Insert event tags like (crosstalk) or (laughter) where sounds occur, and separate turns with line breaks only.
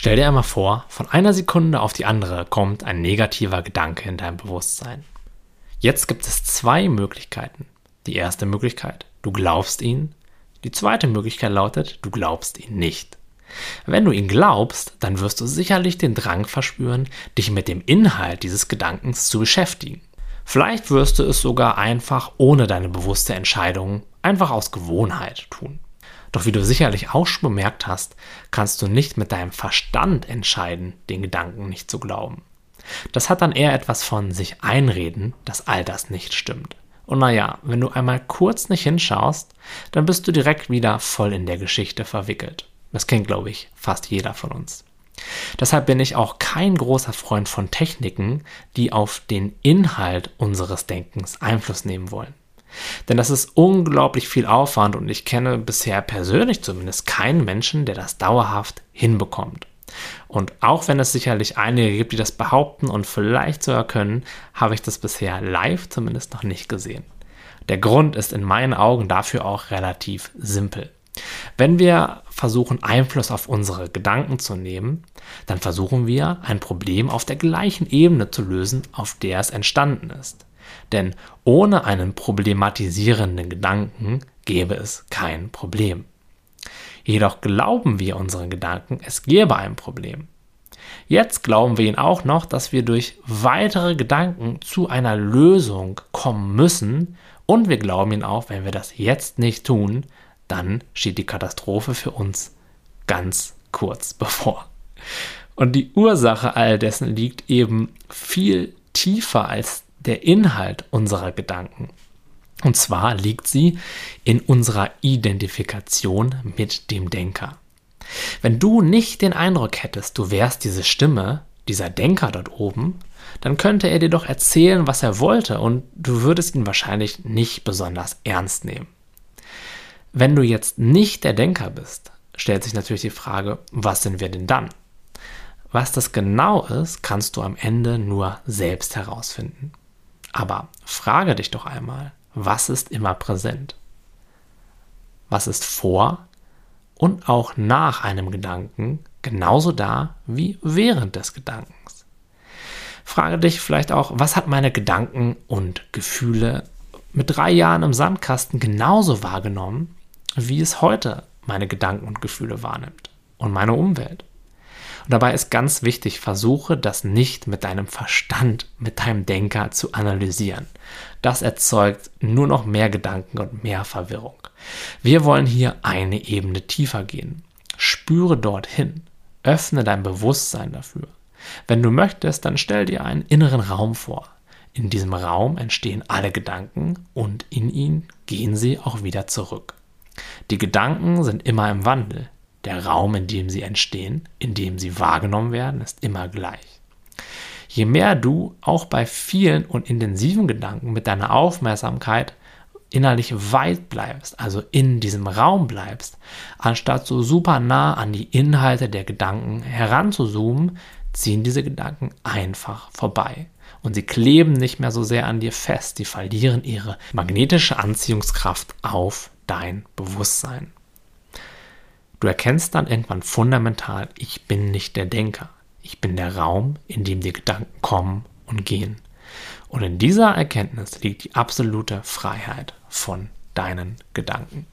Stell dir einmal vor, von einer Sekunde auf die andere kommt ein negativer Gedanke in dein Bewusstsein. Jetzt gibt es zwei Möglichkeiten. Die erste Möglichkeit, du glaubst ihn. Die zweite Möglichkeit lautet, du glaubst ihn nicht. Wenn du ihn glaubst, dann wirst du sicherlich den Drang verspüren, dich mit dem Inhalt dieses Gedankens zu beschäftigen. Vielleicht wirst du es sogar einfach ohne deine bewusste Entscheidung, einfach aus Gewohnheit tun. Doch wie du sicherlich auch schon bemerkt hast, kannst du nicht mit deinem Verstand entscheiden, den Gedanken nicht zu glauben. Das hat dann eher etwas von sich einreden, dass all das nicht stimmt. Und naja, wenn du einmal kurz nicht hinschaust, dann bist du direkt wieder voll in der Geschichte verwickelt. Das kennt, glaube ich, fast jeder von uns. Deshalb bin ich auch kein großer Freund von Techniken, die auf den Inhalt unseres Denkens Einfluss nehmen wollen. Denn das ist unglaublich viel Aufwand und ich kenne bisher persönlich zumindest keinen Menschen, der das dauerhaft hinbekommt. Und auch wenn es sicherlich einige gibt, die das behaupten und vielleicht sogar können, habe ich das bisher live zumindest noch nicht gesehen. Der Grund ist in meinen Augen dafür auch relativ simpel. Wenn wir versuchen, Einfluss auf unsere Gedanken zu nehmen, dann versuchen wir, ein Problem auf der gleichen Ebene zu lösen, auf der es entstanden ist. Denn ohne einen problematisierenden Gedanken gäbe es kein Problem. Jedoch glauben wir unseren Gedanken, es gäbe ein Problem. Jetzt glauben wir ihnen auch noch, dass wir durch weitere Gedanken zu einer Lösung kommen müssen und wir glauben ihnen auch, wenn wir das jetzt nicht tun, dann steht die Katastrophe für uns ganz kurz (laughs) bevor. Und die Ursache all dessen liegt eben viel tiefer als der Inhalt unserer Gedanken. Und zwar liegt sie in unserer Identifikation mit dem Denker. Wenn du nicht den Eindruck hättest, du wärst diese Stimme, dieser Denker dort oben, dann könnte er dir doch erzählen, was er wollte und du würdest ihn wahrscheinlich nicht besonders ernst nehmen. Wenn du jetzt nicht der Denker bist, stellt sich natürlich die Frage, was sind wir denn dann? Was das genau ist, kannst du am Ende nur selbst herausfinden. Aber frage dich doch einmal, was ist immer präsent? Was ist vor und auch nach einem Gedanken genauso da wie während des Gedankens? Frage dich vielleicht auch, was hat meine Gedanken und Gefühle mit drei Jahren im Sandkasten genauso wahrgenommen, wie es heute meine Gedanken und Gefühle wahrnimmt und meine Umwelt? Dabei ist ganz wichtig, versuche das nicht mit deinem Verstand, mit deinem Denker zu analysieren. Das erzeugt nur noch mehr Gedanken und mehr Verwirrung. Wir wollen hier eine Ebene tiefer gehen. Spüre dorthin. Öffne dein Bewusstsein dafür. Wenn du möchtest, dann stell dir einen inneren Raum vor. In diesem Raum entstehen alle Gedanken und in ihn gehen sie auch wieder zurück. Die Gedanken sind immer im Wandel. Der Raum, in dem sie entstehen, in dem sie wahrgenommen werden, ist immer gleich. Je mehr du auch bei vielen und intensiven Gedanken mit deiner Aufmerksamkeit innerlich weit bleibst, also in diesem Raum bleibst, anstatt so super nah an die Inhalte der Gedanken heranzuzoomen, ziehen diese Gedanken einfach vorbei. Und sie kleben nicht mehr so sehr an dir fest, sie verlieren ihre magnetische Anziehungskraft auf dein Bewusstsein. Du erkennst dann irgendwann fundamental, ich bin nicht der Denker. Ich bin der Raum, in dem die Gedanken kommen und gehen. Und in dieser Erkenntnis liegt die absolute Freiheit von deinen Gedanken.